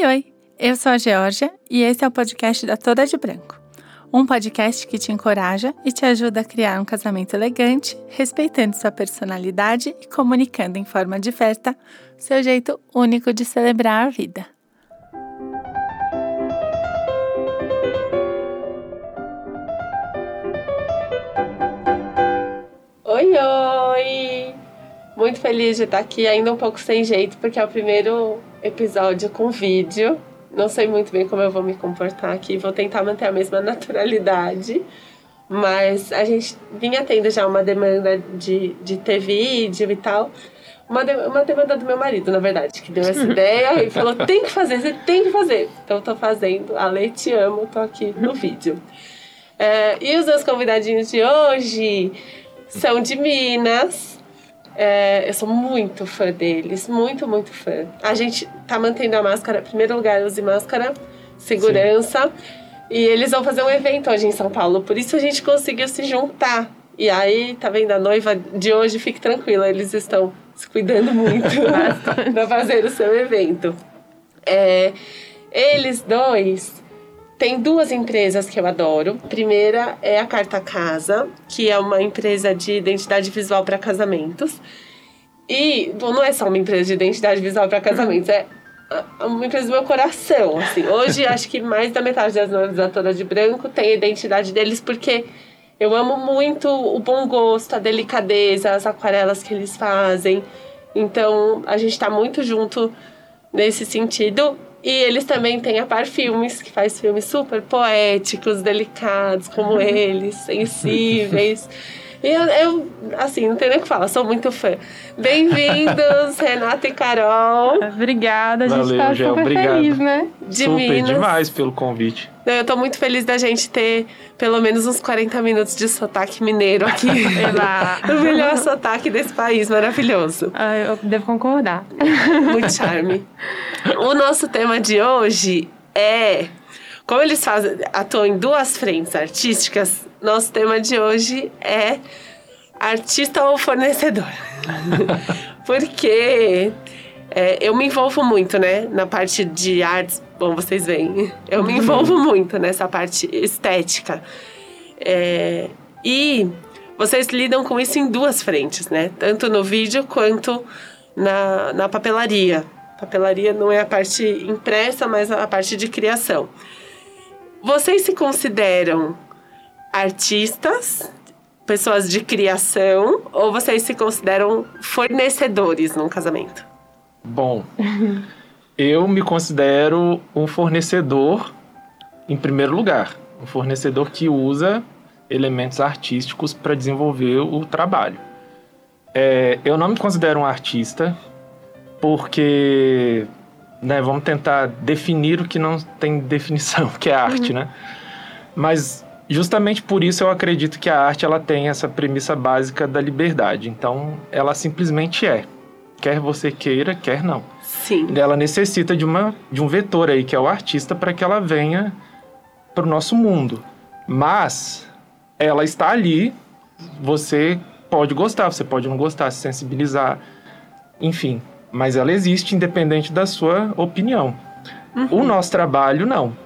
Oi, oi! Eu sou a Georgia e esse é o podcast da Toda de Branco. Um podcast que te encoraja e te ajuda a criar um casamento elegante, respeitando sua personalidade e comunicando em forma diversa seu jeito único de celebrar a vida. Oi, oi! Muito feliz de estar aqui, ainda um pouco sem jeito, porque é o primeiro episódio com vídeo. Não sei muito bem como eu vou me comportar aqui, vou tentar manter a mesma naturalidade. Mas a gente vinha tendo já uma demanda de, de ter vídeo e tal. Uma, de, uma demanda do meu marido, na verdade, que deu essa ideia e falou: tem que fazer, você tem que fazer. Então eu tô fazendo. A Lei, te amo, tô aqui no vídeo. É, e os meus convidadinhos de hoje são de Minas. É, eu sou muito fã deles, muito, muito fã. A gente tá mantendo a máscara, primeiro lugar, use máscara, segurança. Sim. E eles vão fazer um evento hoje em São Paulo, por isso a gente conseguiu se juntar. E aí, tá vendo, a noiva de hoje, fique tranquila, eles estão se cuidando muito para fazer o seu evento. É, eles dois tem duas empresas que eu adoro. Primeira é a Carta Casa, que é uma empresa de identidade visual para casamentos. E bom, não é só uma empresa de identidade visual para casamentos, é uma empresa do meu coração. Assim. Hoje, acho que mais da metade das noivas da de Branco tem a identidade deles, porque eu amo muito o bom gosto, a delicadeza, as aquarelas que eles fazem. Então, a gente está muito junto nesse sentido. E eles também têm a Par Filmes, que faz filmes super poéticos, delicados, como eles, sensíveis. E eu, eu, assim, não tem nem o que falar, sou muito fã. Bem-vindos, Renata e Carol. Obrigada, a gente Valeu, tá super obrigado. feliz, né? De super Minas. demais pelo convite. Eu tô muito feliz da gente ter pelo menos uns 40 minutos de sotaque mineiro aqui. o melhor sotaque desse país, maravilhoso. Ah, eu devo concordar. Muito charme. O nosso tema de hoje é como eles fazem, atuam em duas frentes artísticas, nosso tema de hoje é artista ou fornecedor. Porque é, eu me envolvo muito, né, na parte de artes. Bom, vocês veem, eu me envolvo muito nessa parte estética. É, e vocês lidam com isso em duas frentes, né? Tanto no vídeo quanto na, na papelaria. Papelaria não é a parte impressa, mas a parte de criação. Vocês se consideram artistas, pessoas de criação, ou vocês se consideram fornecedores num casamento? Bom, eu me considero um fornecedor em primeiro lugar. Um fornecedor que usa elementos artísticos para desenvolver o trabalho. É, eu não me considero um artista porque né, vamos tentar definir o que não tem definição, que é arte, uhum. né? Mas justamente por isso eu acredito que a arte ela tem essa premissa básica da liberdade. Então, ela simplesmente é. Quer você queira, quer não. Sim. Ela necessita de, uma, de um vetor aí, que é o artista, para que ela venha para o nosso mundo. Mas ela está ali, você pode gostar, você pode não gostar, se sensibilizar, enfim mas ela existe independente da sua opinião. Uhum. O nosso trabalho não.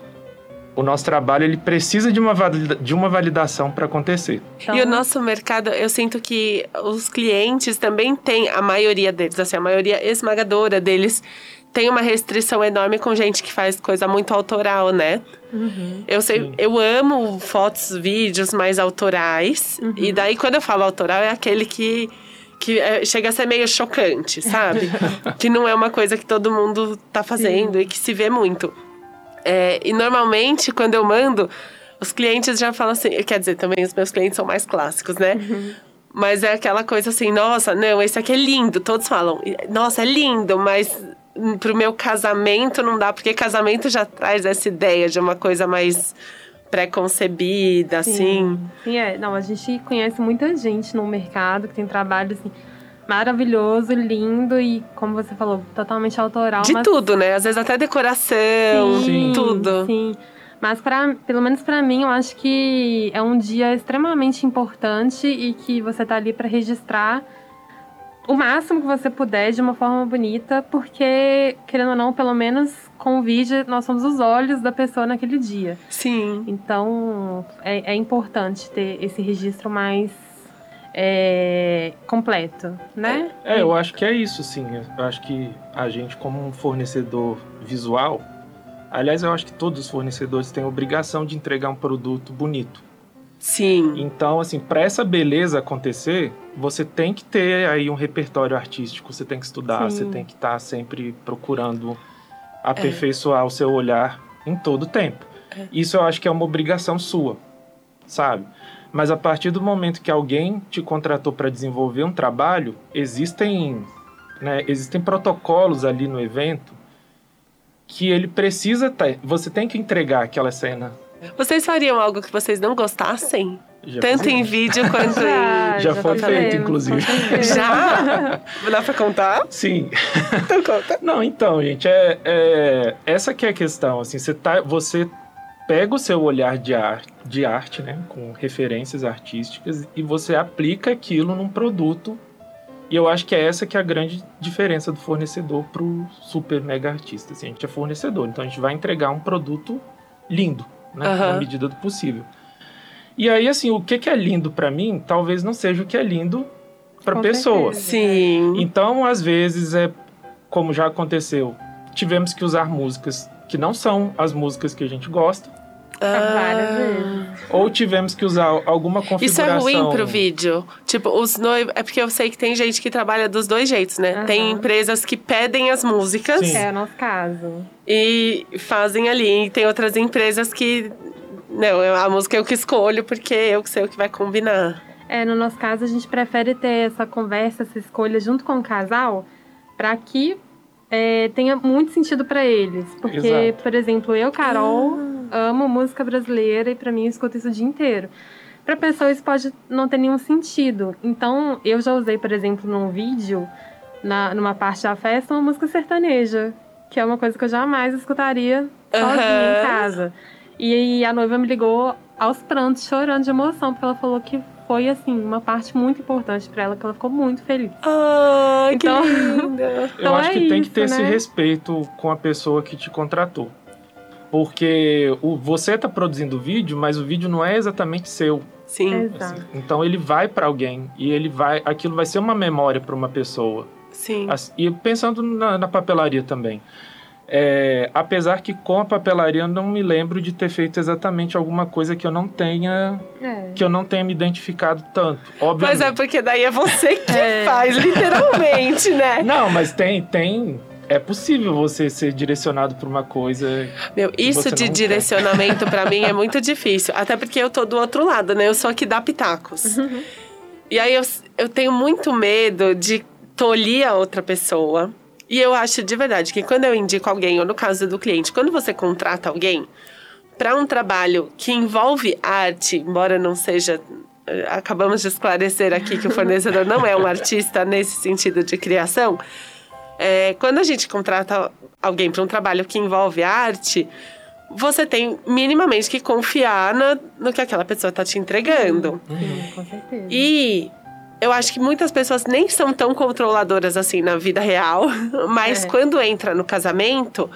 O nosso trabalho ele precisa de uma, de uma validação para acontecer. Então... E o nosso mercado, eu sinto que os clientes também têm, a maioria deles, assim, a maioria esmagadora deles tem uma restrição enorme com gente que faz coisa muito autoral, né? Uhum. Eu sei, Sim. eu amo fotos, vídeos mais autorais. Uhum. E daí, quando eu falo autoral, é aquele que que é, chega a ser meio chocante, sabe? que não é uma coisa que todo mundo tá fazendo Sim. e que se vê muito. É, e normalmente, quando eu mando, os clientes já falam assim, quer dizer, também os meus clientes são mais clássicos, né? Uhum. Mas é aquela coisa assim, nossa, não, esse aqui é lindo. Todos falam, nossa, é lindo, mas pro meu casamento não dá, porque casamento já traz essa ideia de uma coisa mais pré-concebida, assim. Sim, é. Não, a gente conhece muita gente no mercado que tem trabalho, assim, maravilhoso, lindo e, como você falou, totalmente autoral. De mas... tudo, né? Às vezes até decoração, sim, tudo. Sim. Mas, pra, pelo menos para mim, eu acho que é um dia extremamente importante e que você tá ali para registrar o máximo que você puder de uma forma bonita, porque, querendo ou não, pelo menos com o vídeo, nós somos os olhos da pessoa naquele dia. Sim. Então, é, é importante ter esse registro mais é, completo, né? É, eu acho que é isso, sim. Eu acho que a gente, como um fornecedor visual, aliás, eu acho que todos os fornecedores têm a obrigação de entregar um produto bonito. Sim. Então, assim, para essa beleza acontecer, você tem que ter aí um repertório artístico, você tem que estudar, Sim. você tem que estar sempre procurando aperfeiçoar o seu olhar em todo o tempo. É. Isso eu acho que é uma obrigação sua, sabe? Mas a partir do momento que alguém te contratou para desenvolver um trabalho, existem, né, existem protocolos ali no evento que ele precisa ter. Você tem que entregar aquela cena. Vocês fariam algo que vocês não gostassem? Já Tanto em vídeo quanto em. Já, Já foi tá feito, vendo? inclusive. Já? Dá pra contar? Sim. Então conta. Não, então, gente, é, é- essa que é a questão, assim, você, tá, você pega o seu olhar de, ar, de arte, né, com referências artísticas, e você aplica aquilo num produto, e eu acho que é essa que é a grande diferença do fornecedor pro super mega artista, assim, a gente é fornecedor, então a gente vai entregar um produto lindo, né, Aham. na medida do possível. E aí, assim, o que que é lindo pra mim, talvez não seja o que é lindo pra Com pessoa. certeza. Sim. Então, às vezes, é como já aconteceu, tivemos que usar músicas que não são as músicas que a gente gosta, Várias Ah. vezes. ou tivemos que usar alguma Isso configuração. é ruim pro vídeo. Tipo, os noivos. É porque eu sei que tem gente que trabalha dos dois jeitos, né? Aham. Tem empresas que pedem as músicas Sim. É o nosso caso. e fazem ali. E tem outras empresas que. Não, eu- a música eu que escolho porque eu que sei o que vai combinar. É, no nosso caso, a gente prefere ter essa conversa, essa escolha junto com o casal, para que é, tenha muito sentido para eles. Porque, Exato. por exemplo, eu, Carol, amo música brasileira e para mim eu escuto isso o dia inteiro. Para pessoa isso pode não ter nenhum sentido. Então, eu já usei, por exemplo, num vídeo, na, numa parte da festa, uma música sertaneja, que é uma coisa que eu jamais escutaria sozinha Aham. em casa. E aí a noiva me ligou aos prantos, chorando de emoção, porque ela falou que foi, assim, uma parte muito importante para ela, que ela ficou muito feliz. Ai, que Então- linda. Eu Então acho é que tem que ter esse né? respeito com a pessoa que te contratou. Porque o, você está produzindo o vídeo, mas o vídeo não é exatamente seu. Sim, assim. Então ele vai para alguém e ele vai, aquilo vai ser uma memória para uma pessoa. sim. Assim, E pensando na, na papelaria também. É, apesar que com a papelaria eu não me lembro de ter feito exatamente alguma coisa que eu não tenha É. que eu não tenha me identificado tanto. Mas Obviamente. é porque daí é você que É. faz, literalmente, né? Não, mas tem tem é possível você ser direcionado por uma coisa. Meu, isso de direcionamento pra mim é muito difícil. Até porque eu tô do outro lado, né? Eu sou aqui da Pitacos. E aí eu, eu tenho muito medo de tolir a outra pessoa. E eu acho de verdade que quando eu indico alguém, ou no caso do cliente, quando você contrata alguém para um trabalho que envolve arte, embora não seja. eh, Acabamos de esclarecer aqui que o fornecedor não é um artista nesse sentido de criação. É, quando a gente contrata alguém para um trabalho que envolve arte, você tem minimamente que confiar na- no que aquela pessoa está te entregando. Sim, com certeza. E eu acho que muitas pessoas nem são tão controladoras assim na vida real, mas É. quando entra no casamento,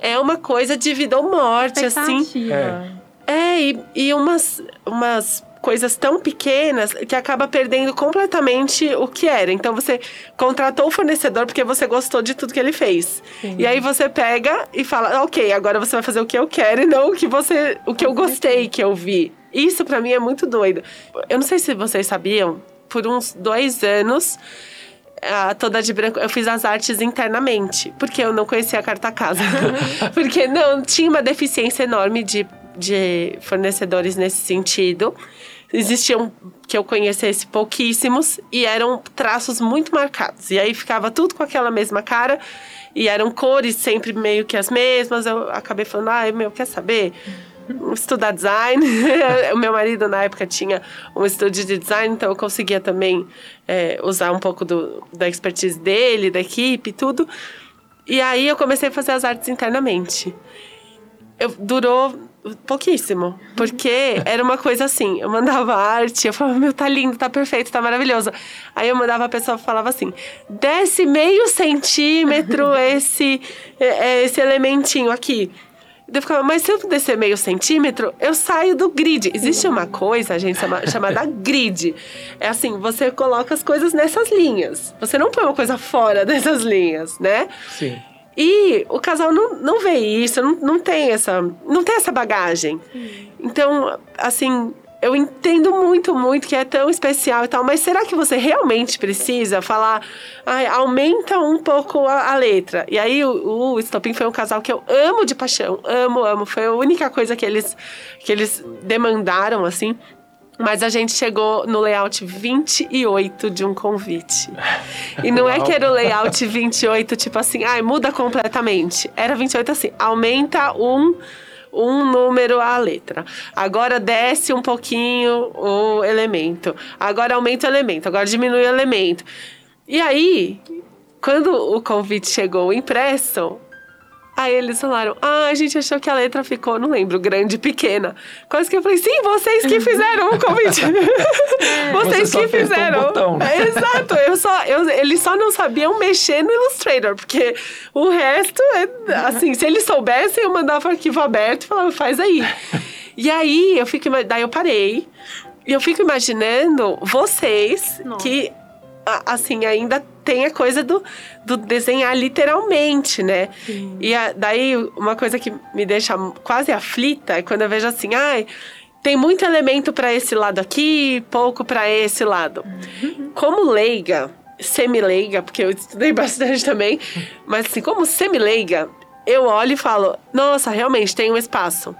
é uma coisa de vida ou morte, assim. Expectativa. É, e, e umas, umas coisas tão pequenas que acaba perdendo completamente o que era. Então você contratou o fornecedor porque você gostou de tudo que ele fez. Sim. E aí você pega e fala, ok, agora você vai fazer o que eu quero e não o que você. o que eu gostei que eu vi. Isso pra mim é muito doido. Eu não sei se vocês sabiam, por uns dois anos. Toda de branco, eu fiz as artes internamente, porque eu não conhecia a carta casa. porque não tinha uma deficiência enorme de, de fornecedores nesse sentido. Existiam, que eu conhecesse, pouquíssimos, e eram traços muito marcados. E aí ficava tudo com aquela mesma cara, e eram cores sempre meio que as mesmas. Eu acabei falando, ai meu, quer saber? estudar design. o meu marido, na época, tinha um estúdio de design, então eu conseguia também é, usar um pouco do, da expertise dele, da equipe, tudo. E aí eu comecei a fazer as artes internamente. Eu, durou pouquíssimo. Porque era uma coisa assim, eu mandava arte, eu falava, meu, tá lindo, tá perfeito, tá maravilhoso. Aí eu mandava a pessoa falava assim, desce meio centímetro esse, é, esse elementinho aqui. Eu ficava, mas se eu descer meio centímetro, eu saio do grid. Existe uma coisa, gente, chama, chamada grid. É assim, você coloca as coisas nessas linhas. Você não põe uma coisa fora dessas linhas, né? Sim. E o casal não, não vê isso, não, não, tem essa, não tem essa bagagem. Então, assim, eu entendo muito, muito que é tão especial e tal, mas será que você realmente precisa falar, ai, aumenta um pouco a, a letra? E aí o, o Stopin foi um casal que eu amo de paixão, amo, amo. Foi a única coisa que eles, que eles demandaram, assim. Mas a gente chegou no layout 28 de um convite. E não é que era o layout 28, tipo assim, ai, muda completamente. Era 28 assim, aumenta um um número a letra. Agora desce um pouquinho o elemento. Agora aumenta o elemento. Agora diminui o elemento. E aí, quando o convite chegou impresso, Aí eles falaram: Ah, a gente achou que a letra ficou, não lembro, grande, pequena. Quase que eu falei: Sim, vocês que fizeram o convite. vocês Você que fizeram. Um botão, né? Exato, eu só, eu, eles só não sabiam mexer no Illustrator, porque o resto, é, assim, se eles soubessem, eu mandava arquivo aberto e falava: Faz aí. e aí eu fico, daí eu parei. E eu fico imaginando vocês Nossa. que, assim, ainda tem a coisa do, do desenhar literalmente, né? Sim. E a, daí, uma coisa que me deixa quase aflita é quando eu vejo assim, ai. tem muito elemento para esse lado aqui, pouco para esse lado. Uhum. Como leiga, semi-leiga, porque eu estudei bastante também, mas assim, como semi-leiga, eu olho e falo: nossa, realmente tem um espaço.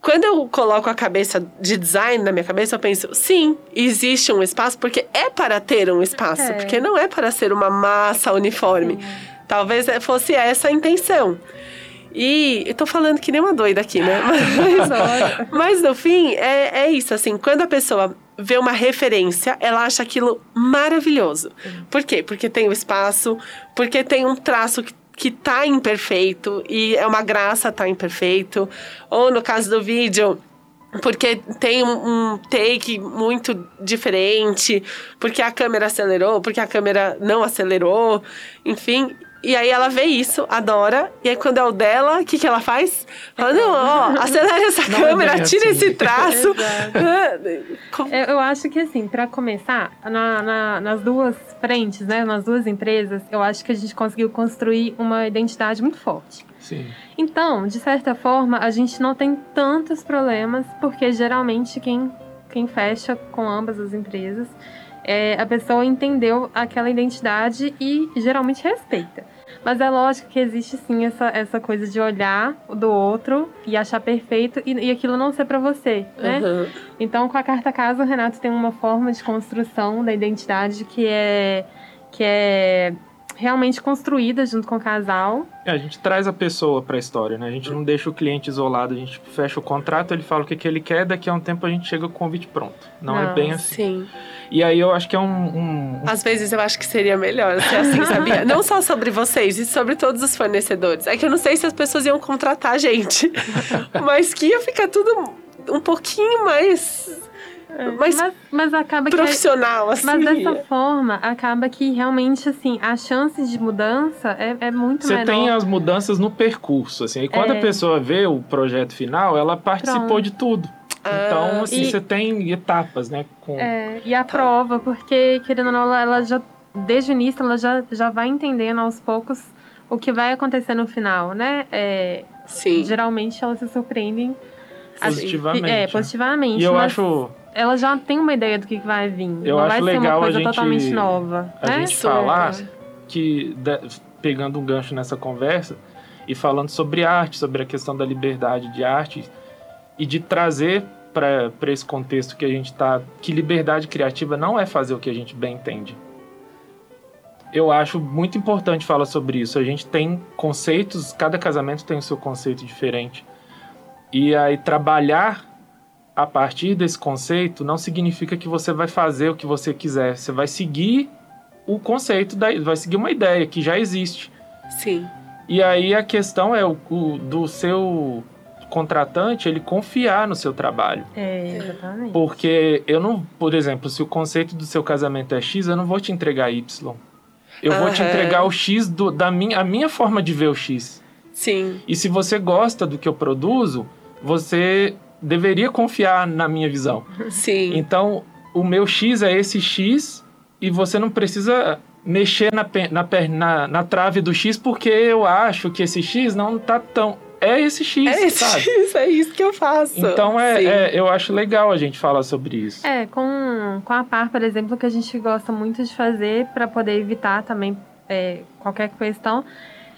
Quando eu coloco a cabeça de design na minha cabeça, eu penso, sim, existe um espaço, porque é para ter um espaço, é. porque não é para ser uma massa uniforme. Sim. Talvez fosse essa a intenção. E eu tô falando que nem uma doida aqui, né? Mas, mas no fim, é, é isso, assim, quando a pessoa vê uma referência, ela acha aquilo maravilhoso. Por quê? Porque tem o espaço, porque tem um traço que que tá imperfeito e é uma graça tá imperfeito. Ou no caso do vídeo, porque tem um, um, take muito diferente, porque a câmera acelerou, porque a câmera não acelerou, enfim. E aí ela vê isso, adora, e aí quando é o dela, o que, que ela faz? Fala, não, ó, acelera essa não é câmera, é tira assim. esse traço. eu acho que assim, para começar, na, na, nas duas frentes, né, nas duas empresas, eu acho que a gente conseguiu construir uma identidade muito forte. Sim. Então, de certa forma, a gente não tem tantos problemas, porque geralmente quem, quem fecha com ambas as empresas é, a pessoa entendeu aquela identidade e geralmente respeita. Mas é lógico que existe sim essa, essa coisa de olhar do outro e achar perfeito e, e aquilo não ser para você, né? Uhum. Então, com a carta casa, o Renato tem uma forma de construção da identidade que é que é realmente construída junto com o casal. É, a gente traz a pessoa para a história, né? A gente não deixa o cliente isolado, a gente fecha o contrato, ele fala o que, que ele quer, daqui a um tempo a gente chega com o convite pronto. Não, não é bem assim. Sim. E aí eu acho que é um, um, Às vezes eu acho que seria melhor ser assim, sabia? não só sobre vocês, e sobre todos os fornecedores. É que eu não sei se as pessoas iam contratar a gente, mas que ia ficar tudo um pouquinho mais é, mas, mas, mas acaba profissional, que, assim. Mas dessa forma, acaba que realmente, assim, as chances de mudança é, é muito Você menor. Você tem as mudanças no percurso, assim. E quando é. a pessoa vê o projeto final, ela participou Pronto. de tudo. Então, ah, assim, e, você tem etapas, né? Com... É, e a tá. prova, porque, querendo ou não, ela já, desde o início, ela já, já vai entendendo aos poucos o que vai acontecer no final, né? É, Sim. Geralmente elas se surpreendem. Positivamente. Assim, é, positivamente. E eu acho ela já tem uma ideia do que vai vir. Eu não acho vai legal ser uma coisa a gente, totalmente nova. A né? gente falar que, pegando um gancho nessa conversa, e falando sobre arte, sobre a questão da liberdade de arte, e de trazer para esse contexto que a gente está, que liberdade criativa não é fazer o que a gente bem entende. Eu acho muito importante falar sobre isso. A gente tem conceitos, cada casamento tem o seu conceito diferente. E aí trabalhar a partir desse conceito não significa que você vai fazer o que você quiser. Você vai seguir o conceito, da, vai seguir uma ideia que já existe. Sim. E aí a questão é o, o do seu contratante ele confiar no seu trabalho. É, exatamente. Porque eu não, por exemplo, se o conceito do seu casamento é X, eu não vou te entregar Y. Eu vou te entregar o X do, da minha, a minha forma de ver o X. Sim. E se você gosta do que eu produzo, você deveria confiar na minha visão. Sim. Então, o meu X é esse X e você não precisa mexer na, na, na, na trave do X porque eu acho que esse X não tá tão. É esse X, É esse sabe? isso, é isso que eu faço. Então, é, é- eu acho legal a gente falar sobre isso. É, com, com a par, por exemplo, que a gente gosta muito de fazer para poder evitar também é, qualquer questão,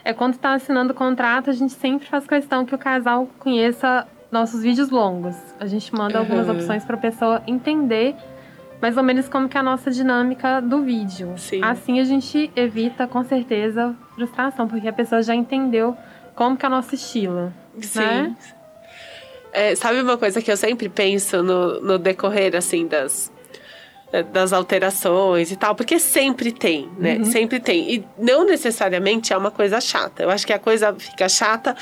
é quando está assinando o contrato, a gente sempre faz questão que o casal conheça nossos vídeos longos. A gente manda algumas Uhum. opções para a pessoa entender mais ou menos como que é a nossa dinâmica do vídeo. Sim. Assim a gente evita com certeza frustração, porque a pessoa já entendeu como que é o nosso estilo. Sim. né? É, sabe uma coisa que eu sempre penso no, no decorrer, assim, das, é, das alterações e tal? Porque sempre tem, né? Uhum. Sempre tem. E não necessariamente é uma coisa chata. Eu acho que a coisa fica chata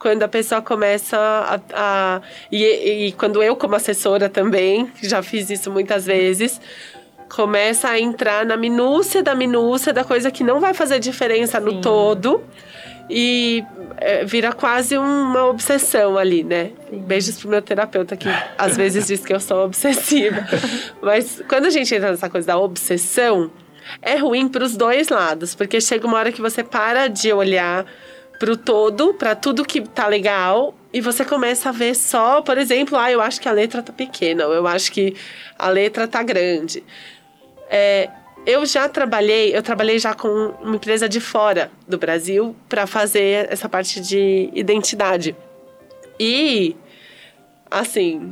quando a pessoa começa a. a- e, e quando eu, como assessora também, já fiz isso muitas vezes. Começa a entrar na minúcia da minúcia da coisa que não vai fazer diferença no Sim. todo e é, vira quase uma obsessão ali, né? Sim. Beijos pro meu terapeuta que às vezes diz que eu sou obsessiva. Mas quando a gente entra nessa coisa da obsessão, é ruim pros dois lados, porque chega uma hora que você para de olhar pro todo, para tudo que tá legal, e você começa a ver só, por exemplo, ah, eu acho que a letra tá pequena, ou eu acho que a letra tá grande. É, eu já trabalhei, eu trabalhei já com uma empresa de fora do Brasil para fazer essa parte de identidade. E assim,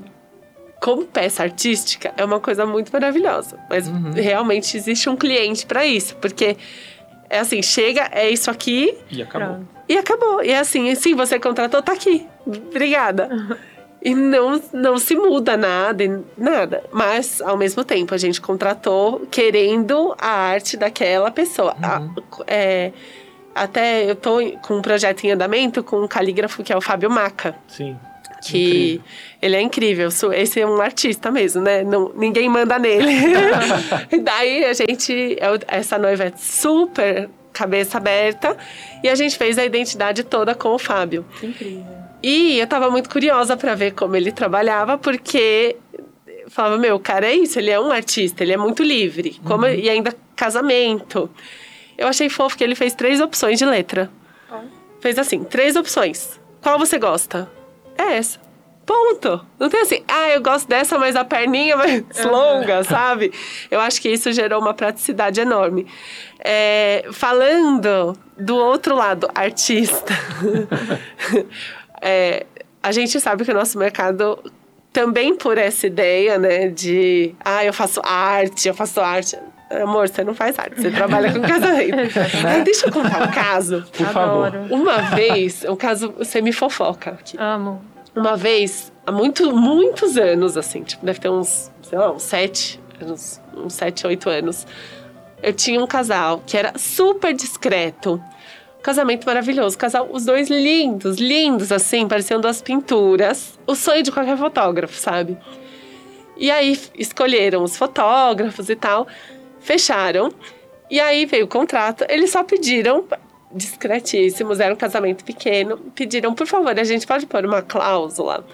como peça artística é uma coisa muito maravilhosa, mas Uhum. realmente existe um cliente para isso, porque é assim, chega, é isso aqui E acabou. Pronto. E acabou. E é assim, sim, você contratou, tá aqui. Obrigada. E não, não se muda nada, nada. Mas, ao mesmo tempo, a gente contratou querendo a arte daquela pessoa. A- é, até eu tô com um projeto em andamento com um calígrafo que é o Fábio Maca. Sim. Que Incrível. ele é incrível. Esse é um artista mesmo, né? Não, ninguém manda nele. e daí a gente. é Essa noiva é super cabeça aberta. E a gente fez a identidade toda com o Fábio. Incrível. E eu tava muito curiosa pra ver como ele trabalhava, porque eu falava, meu, o cara é isso, ele é um artista, ele é muito livre. Como, E ainda casamento. Eu achei fofo que ele fez três opções de letra. Fez assim, três opções. Qual você gosta? É essa. Ponto. Não tem assim, ah, eu gosto dessa, mas a perninha é mais longa, sabe? Eu acho que isso gerou uma praticidade enorme. É, falando do outro lado, artista. É, a gente sabe que o nosso mercado também por essa ideia, né, de ah, eu faço arte, eu faço arte. Amor, você não faz arte, você trabalha com casamento. Ai, deixa eu contar um caso. Por favor. Uma vez, um caso, você me fofoca aqui. Amo. Uma vez, há muito, muitos anos, assim, tipo, deve ter uns, sei lá, uns sete, uns, uns sete, oito anos. Eu tinha um casal que era super discreto. Casamento maravilhoso. Casal, os dois lindos, lindos, assim, pareciam duas pinturas. O sonho de qualquer fotógrafo, sabe? E aí escolheram os fotógrafos e tal, fecharam. E aí veio o contrato. Eles só pediram, discretíssimos, era um casamento pequeno, pediram, por favor, a gente pode pôr uma cláusula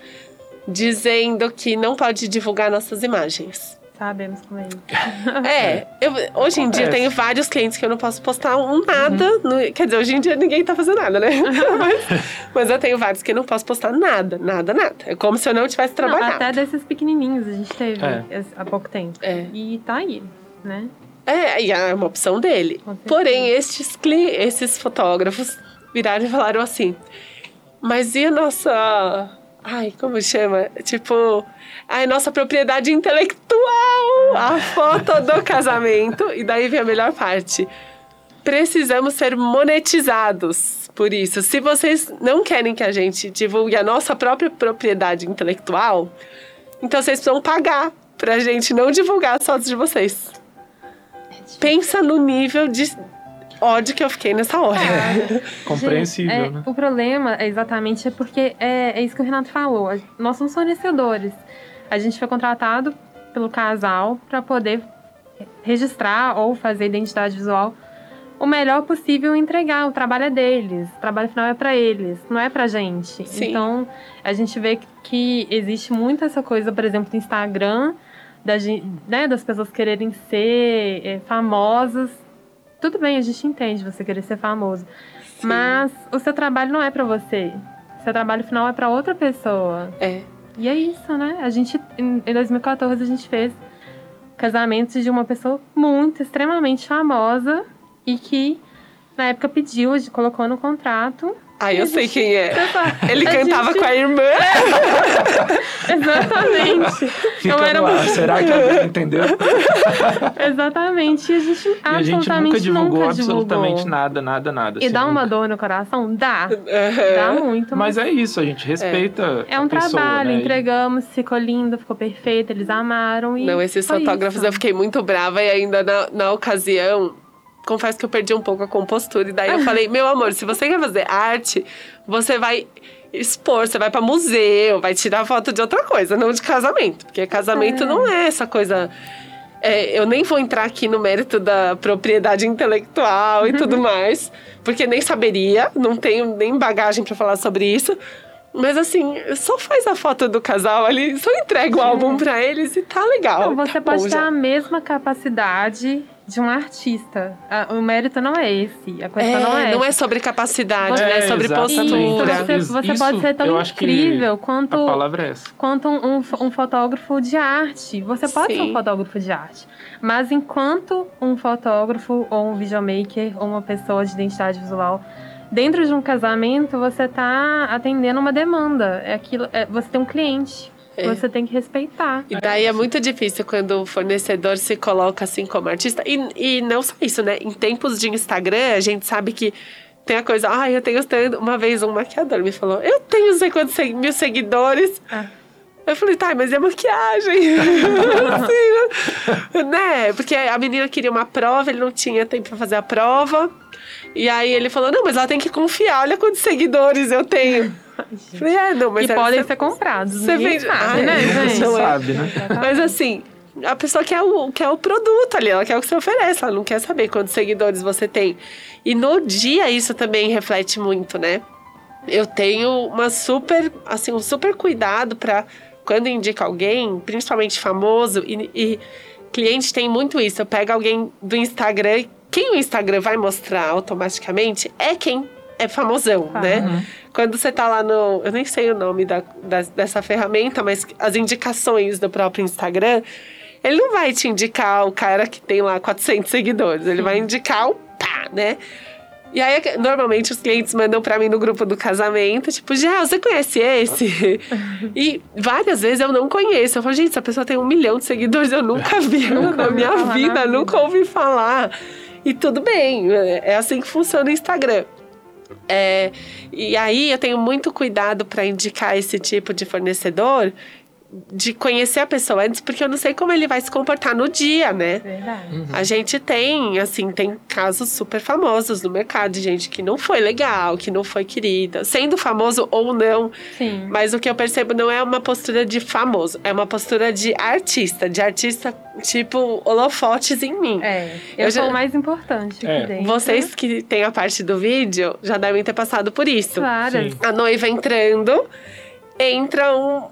dizendo que não pode divulgar nossas imagens. Sabemos como é isso. É, eu, hoje em dia eu tenho vários clientes que eu não posso postar um nada. no- quer dizer, hoje em dia ninguém tá fazendo nada, né? mas, mas eu tenho vários que eu não posso postar nada, nada, nada. É como se eu não tivesse Não, trabalhado. até desses pequenininhos a gente teve É. há pouco tempo. É. E tá aí, né? É, e é uma opção dele. Porém, estes, cli- esses fotógrafos viraram e falaram assim: Mas e a nossa. Ai, como chama? Tipo, ai, nossa propriedade intelectual! A foto do casamento. E daí vem a melhor parte. Precisamos ser monetizados por isso. Se vocês não querem que a gente divulgue a nossa própria propriedade intelectual, então vocês precisam pagar pra gente não divulgar as fotos de vocês. Pensa no nível de. ódio que eu fiquei nessa hora. Compreensível, Gente, é, né? O problema é exatamente é porque é, é isso que o Renato falou. Nós somos fornecedores. A gente foi contratado pelo casal para poder registrar ou fazer identidade visual o melhor possível e entregar. O trabalho é deles, o trabalho final é para eles, não é pra gente. Sim. Então, a gente vê que existe muito essa coisa, por exemplo, do Instagram, da, né, das pessoas quererem ser é, famosas. Tudo bem, a gente entende você querer ser famoso. Mas o seu trabalho não é pra você. O seu trabalho final é pra outra pessoa. É. E é isso, né? A gente, em em 2014, a gente fez casamento de uma pessoa muito, extremamente famosa e que na época pediu, a gente colocou no contrato. Ah, eu sei quem é. Ele A cantava gente- com a irmã. Exatamente. Fica eu era no ar. muito- Será que alguém entendeu? Exatamente. E a gente E a gente nunca divulgou nunca absolutamente divulgou. nada, nada, nada. E assim, dá uma nunca. dor no coração? Dá. Dá muito, Mas é isso, a gente respeita É um a pessoa, trabalho, né? entregamos, ficou lindo, ficou perfeito, eles amaram e Não, esses fotógrafos isso. eu fiquei muito brava e ainda na, na ocasião, confesso que eu perdi um pouco a compostura. E daí eu falei, meu amor, se você quer fazer arte, você vai expor, você vai pra museu, vai tirar foto de outra coisa, não de casamento. Porque casamento É. não é essa coisa. é, eu nem vou entrar aqui no mérito da propriedade intelectual e tudo mais, porque nem saberia, não tenho nem bagagem pra falar sobre isso. Mas assim, só faz a foto do casal ali, só entrega o álbum pra eles e tá legal. Não, você tá pode ter a mesma capacidade de um artista. O mérito não é esse. A questão É, não é. não é sobre capacidade, É, né? É sobre exatamente. postura. Isso, você, Isso- você pode ser tão incrível quanto, A palavra é essa. quanto um, um fotógrafo de arte. Você pode ser Sim. um fotógrafo de arte. Mas enquanto um fotógrafo ou um videomaker ou uma pessoa de identidade visual dentro de um casamento, você está atendendo uma demanda. É aquilo, é- você tem um cliente. É. Você tem que respeitar. E daí é muito difícil quando o fornecedor se coloca assim como artista. E, e não só isso, né? Em tempos de Instagram, a gente sabe que tem a coisa, ah, eu tenho tanto. Uma vez um maquiador me falou, eu tenho não sei quantos mil seguidores. Ah. Eu falei, tá, mas a maquiagem? assim, né? Porque a menina queria uma prova, ele não tinha tempo pra fazer a prova. E aí ele falou, não, mas ela tem que confiar, olha quantos seguidores eu tenho. Falei, é, não, mas que é- podem você- ser comprados. você vende- sabe, Ah, né, é, gente? Você Não é. sabe, né? Mas assim, a pessoa quer o, quer o produto ali, ela quer o que você oferece, ela não quer saber quantos seguidores você tem. E no dia isso também reflete muito, né? Eu tenho uma super, assim, um super cuidado para quando indica alguém, principalmente famoso, e, e cliente tem muito isso. Eu pego alguém do Instagram, quem o Instagram vai mostrar automaticamente é quem é famosão, Ah, né? Quando você tá lá no. Eu nem sei o nome da, da- dessa ferramenta, mas as indicações do próprio Instagram, ele não vai te indicar o cara que tem lá 400 seguidores, ele vai indicar o pá, né? E aí, normalmente, os clientes mandam pra mim no grupo do casamento, tipo, já, você conhece esse? e várias vezes eu não conheço. Eu falo, gente, essa pessoa tem um milhão de seguidores, eu nunca vi Nunca na minha falar na vida, vida. nunca ouvi falar. E tudo bem, é assim que funciona o Instagram. É, e aí eu tenho muito cuidado para indicar esse tipo de fornecedor, de conhecer a pessoa antes, porque eu não sei como ele vai se comportar no dia, né? Verdade. A gente tem, assim, tem casos super famosos no mercado de gente que não foi legal, que não foi querida, sendo famoso ou não. Sim. Mas o que eu percebo não é uma postura de famoso, é uma postura de artista, de artista tipo holofotes em mim. É, eu, Eu sou já- o mais importante É. aqui dentro. Vocês que têm a parte do vídeo já devem ter passado por isso. Claro. Sim. A noiva entrando, entra um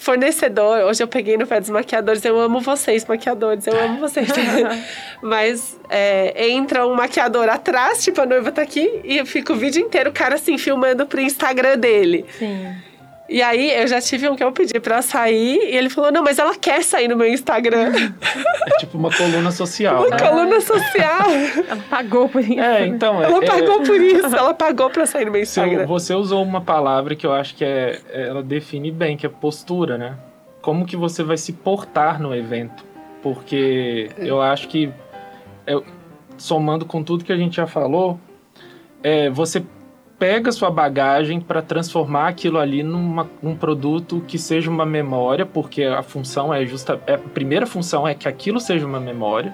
fornecedor. Hoje eu peguei no pé dos maquiadores. Eu amo vocês, maquiadores. Eu amo vocês. Mas é, entra um maquiador atrás, tipo, a noiva tá aqui. E fica o vídeo inteiro o cara assim, filmando pro Instagram dele. Sim. E aí eu já tive um que eu pedi pra sair. E ele falou: Não, mas ela quer sair no meu Instagram. É tipo uma coluna social. Uma né? coluna social. Ela pagou por isso. É, então. Ela é, pagou por isso. Ela pagou pra sair no meu Instagram. você usou uma palavra que eu acho que é, é- ela define bem, que é postura, né? Como que você vai se portar no evento? Porque eu acho que, é, somando com tudo que a gente já falou, é, você pega sua bagagem para transformar aquilo ali numa, num produto que seja uma memória, porque a função é justa, é, a primeira função é que aquilo seja uma memória.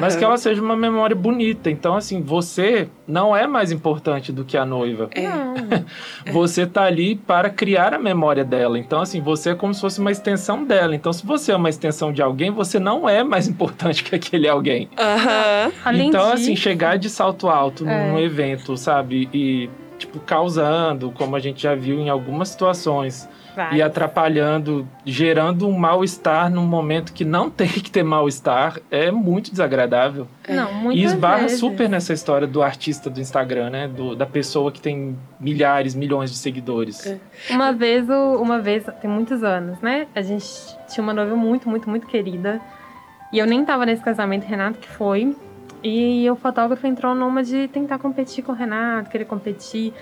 mas que ela seja uma memória bonita. Então, assim, você não é mais importante do que a noiva. É. Você tá ali para criar a memória dela. Então, assim, você é como se fosse uma extensão dela. Então, se você é uma extensão de alguém, você não é mais importante que aquele alguém. Aham. Além então, disso, assim, chegar de salto alto É. num evento, sabe? E, tipo, causando, como a gente já viu em algumas situações, vai. e atrapalhando, gerando um mal-estar num momento que não tem que ter mal-estar, é muito desagradável. Não, E esbarra vezes. super nessa história do artista do Instagram, né? Do, da pessoa que tem milhares, milhões de seguidores. É. Uma vez, uma vez, tem muitos anos, né? A gente tinha uma noiva muito, muito, muito querida. E eu nem tava nesse casamento, Renato que foi. E o fotógrafo entrou numa de tentar competir com o Renato, querer competir.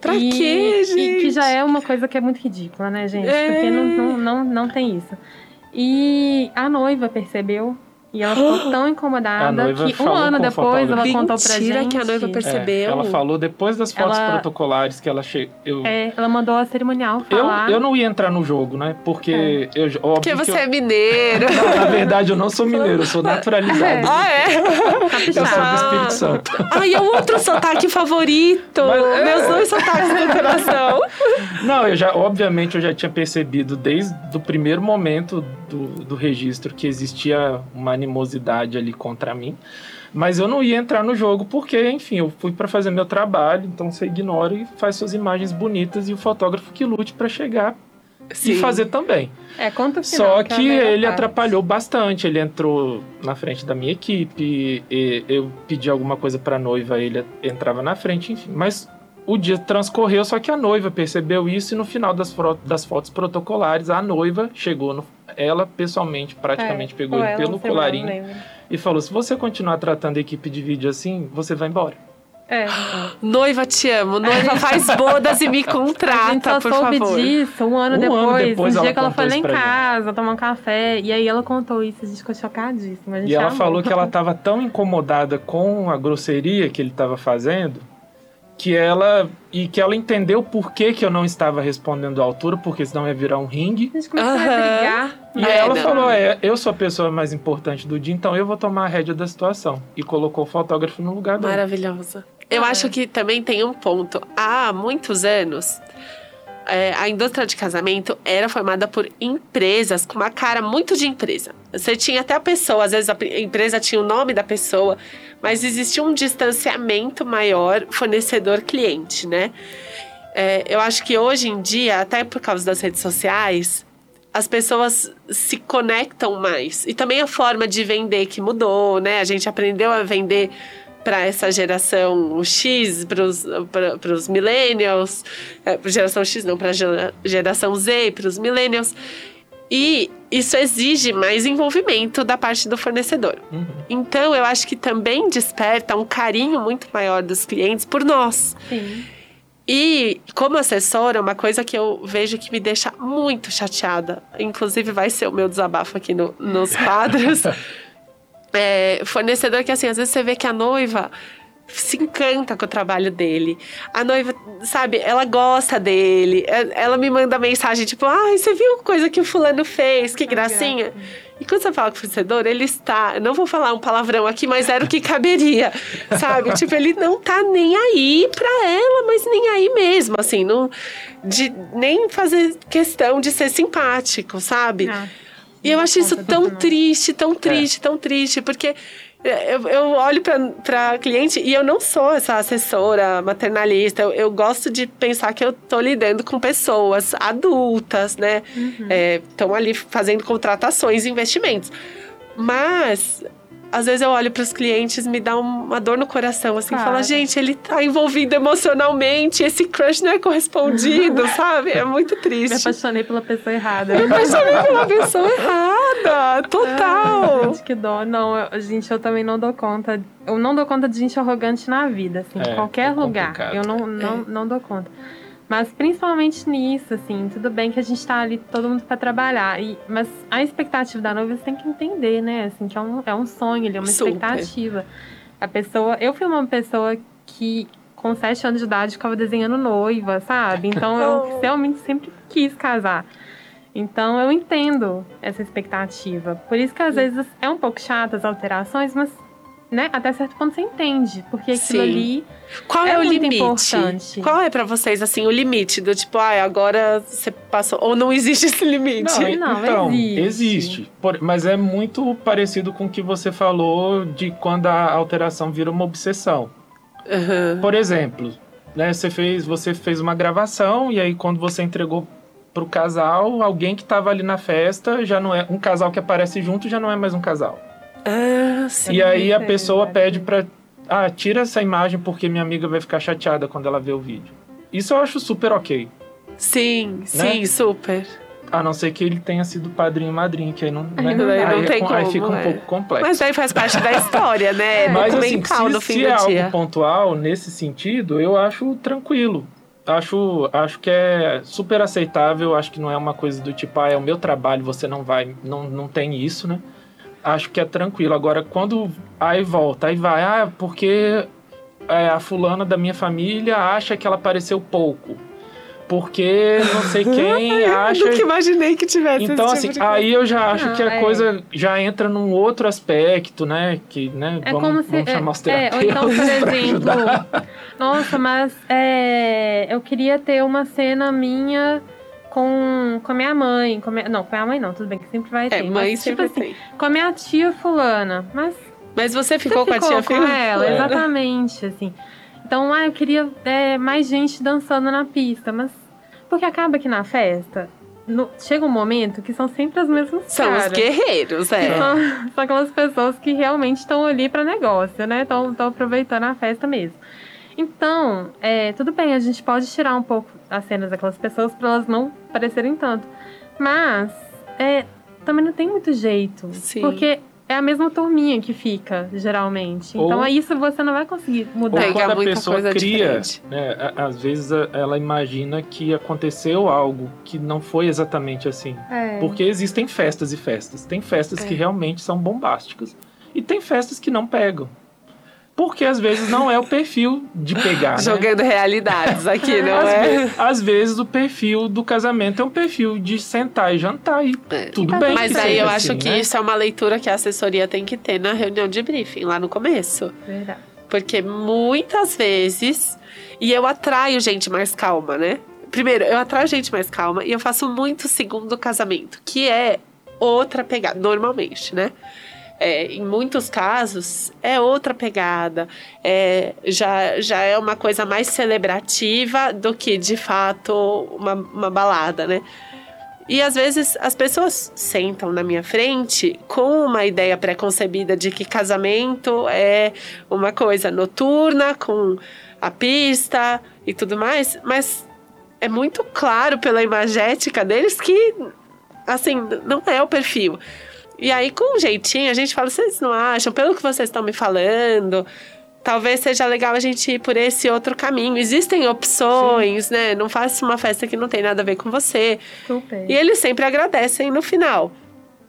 Pra E- quê, e gente? que já é uma coisa que é muito ridícula, né, gente? É. Porque não, não, não, não tem isso. E a noiva percebeu. E ela ficou tão A incomodada que um ano depois ela contou pra gente. que a noiva É, percebeu. ela falou depois das fotos Ela- protocolares que ela chegou. Eu, É, ela mandou a cerimonial eu, falar. eu não ia entrar no jogo, né? Porque eu, óbvio Porque que você eu- é mineiro. Não, na verdade, eu não sou mineiro, eu sou naturalizado. ah, é? Eu sou do. Espírito Santo. Ai, é o outro sotaque favorito. Mas- é. Meus dois sotaques do coração. Não, eu já, obviamente, eu já tinha percebido desde o primeiro momento do, do registro que existia uma animosidade ali contra mim. Mas eu não ia entrar no jogo porque, enfim, eu fui para fazer meu trabalho, então você ignora e faz suas imagens bonitas e o fotógrafo que lute para chegar e fazer também. É, conta o final, Só é a que melhor ele parte. atrapalhou bastante. Ele entrou na frente da minha equipe, e eu pedi alguma coisa pra noiva, ele entrava na frente, enfim. Mas o dia transcorreu, só que a noiva percebeu isso e no final das, das fotos protocolares, a noiva chegou, no- ela pessoalmente, praticamente É, pegou ou ele pelo colarinho e falou: se você continuar tratando a equipe de vídeo assim, você vai embora. É. Noiva, te amo. Noiva, faz bodas e me a gente contrata, só por soube favor. disso um ano Um depois, ano depois um dia ela que ela foi lá em pra gente. casa tomar um café. E aí ela contou isso, a gente ficou chocadíssima. A gente E ela amou. falou que ela estava tão incomodada com a grosseria que ele estava fazendo que ela e que ela entendeu por que, que eu não estava respondendo à altura, porque senão ia virar um ringue. A gente começou a brigar. E É, ela não. falou: é, eu sou a pessoa mais importante do dia, então eu vou tomar a rédea da situação. E colocou o fotógrafo no lugar dele. Maravilhosa. Eu Ah, acho é. que também tem um ponto. Há muitos anos, é, a indústria de casamento era formada por empresas com uma cara muito de empresa. Você tinha até a pessoa, às vezes a empresa tinha o nome da pessoa, mas existia um distanciamento maior fornecedor-cliente, né? É, eu acho que hoje em dia, até por causa das redes sociais, as pessoas se conectam mais. E também a forma de vender que mudou, né? A gente aprendeu a vender para essa geração X, para os millennials, é, geração X não, para geração Z, para os millennials. E isso exige mais envolvimento da parte do fornecedor. Uhum. Então, eu acho que também desperta um carinho muito maior dos clientes por nós. Sim. E como assessora, uma coisa que eu vejo que me deixa muito chateada, inclusive vai ser o meu desabafo aqui no- nos quadros, é fornecedor que assim, às vezes você vê que a noiva se encanta com o trabalho dele. A noiva, sabe, ela gosta dele. É- Ela me manda mensagem tipo, ai, você viu coisa que o fulano fez? Que gracinha. E quando você fala com o fornecedor, ele está. Não vou falar um palavrão aqui, mas era o que caberia. Sabe? tipo, ele não tá nem aí pra ela, mas nem aí mesmo, assim, não, de nem fazer questão de ser simpático, sabe? Ah, E eu acho isso tão não. triste, tão triste, tão triste, porque eu, eu olho para cliente e eu não sou essa assessora maternalista. Eu, eu gosto de pensar que eu tô lidando com pessoas adultas, né? Estão ali fazendo contratações e investimentos. Mas. Às vezes eu olho para os clientes, me dá uma dor no coração, assim, Claro. fala, gente, ele tá envolvido emocionalmente, esse crush não é correspondido, sabe? É muito Me triste. apaixonei pela pessoa errada. Eu apaixonei pela pessoa errada, total. Gente, que dó. Não, eu- gente, eu também não dou conta. Eu não dou conta de gente arrogante na vida, assim, É, em qualquer é lugar. Eu não, não, É. não dou conta. Mas principalmente nisso, assim, tudo bem que a gente tá ali todo mundo pra trabalhar. E, mas a expectativa da noiva você tem que entender, né? Assim, que é um, é um sonho ali, é uma Super. expectativa. A pessoa. Eu fui uma pessoa que, com sete anos de idade, ficava desenhando noiva, sabe? Então eu Oh. realmente sempre quis casar. Então eu entendo essa expectativa. Por isso que às vezes é um pouco chato as alterações, mas né, até certo ponto você entende, porque aquilo Sim. ali Qual é, É o muito limite? importante. Qual é pra vocês, assim, o limite do tipo, ah, agora você passou. Ou não existe esse limite? Não, então, existe. existe. Por- mas é muito parecido com o que você falou de quando a alteração vira uma obsessão. Aham. Por exemplo, né, você, fez, você fez uma gravação e aí quando você entregou pro casal, alguém que estava ali na festa já não é um casal que aparece junto já não é mais um casal. Ah, sim. e aí a sei, pessoa pede pra ah, tira essa imagem porque minha amiga vai ficar chateada quando ela ver o vídeo. Isso eu acho super ok. Sim, Né? sim, super. A não ser que ele tenha sido padrinho e madrinha, que aí não, né? Não- aí não aí, tem é- aí como, fica um é. pouco complexo. Mas aí faz parte da história, né? É Mas assim, se, no fim se do é dia. algo pontual nesse sentido, eu acho tranquilo. Acho, acho que é super aceitável. Acho que não é uma coisa do tipo, ah, é o meu trabalho, você não vai. Não, não tem isso, né? Acho que é tranquilo. Agora, quando aí volta, aí vai, ah, porque é, a fulana da minha família acha que ela apareceu pouco. Porque não sei quem acha. Nunca imaginei que tivesse Então, esse assim, tipo de coisa. aí eu já acho Não, que a é. coisa já entra num outro aspecto, né? Que, né? É vamos, como se. vamos chamar os é, é, ou então, por terapeutas exemplo. Nossa, mas é, eu queria ter uma cena minha com, com a minha mãe. Com minha- não, com a minha mãe não, tudo bem, que sempre vai ter. É, mas, mãe tipo sempre assim, tem. com a minha tia fulana. Mas Mas você ficou você com a tia com filha? ela, É. exatamente, assim. Então, ah, eu queria é, mais gente dançando na pista, mas. Porque acaba que na festa. no- chega um momento que são sempre as mesmas São os caras. guerreiros, Que é. São, são aquelas pessoas que realmente estão ali para negócio, né? Estão aproveitando a festa mesmo. Então, é, tudo bem, a gente pode tirar um pouco as cenas daquelas pessoas para elas não parecerem tanto. Mas, é, também não tem muito jeito. Sim. Porque é a mesma turminha que fica, geralmente. Ou- Então, é isso você não vai conseguir Ou mudar. Pega quando a muita pessoa coisa cria, né, a- às vezes a- ela imagina que aconteceu algo que não foi exatamente assim. É. Porque existem festas e festas. Tem festas É. que realmente são bombásticas. E tem festas que não pegam. Porque às vezes não é o perfil de pegar, né? Jogando realidades aqui, não Às, é? ve- às vezes o perfil do casamento é um perfil de sentar e jantar e É. tudo bem. Mas aí eu assim, acho que né? isso é uma leitura que a assessoria tem que ter na reunião de briefing, lá no começo. Verdade. Porque muitas vezes. E eu atraio gente mais calma, né? Primeiro, eu atraio gente mais calma e eu faço muito segundo casamento, que é outra pegada, normalmente, né? É, em muitos casos é outra pegada, é, já, já é uma coisa mais celebrativa do que de fato uma, uma balada, né? E às vezes as pessoas sentam na minha frente com uma ideia preconcebida de que casamento é uma coisa noturna, com a pista e tudo mais, mas é muito claro pela imagética deles que, assim, não é o perfil. E aí, com um jeitinho, a gente fala: vocês não acham, pelo que vocês estão me falando, talvez seja legal a gente ir por esse outro caminho. Existem opções, né? Não faça uma festa que não tem nada a ver com você. Super. E eles sempre agradecem no final.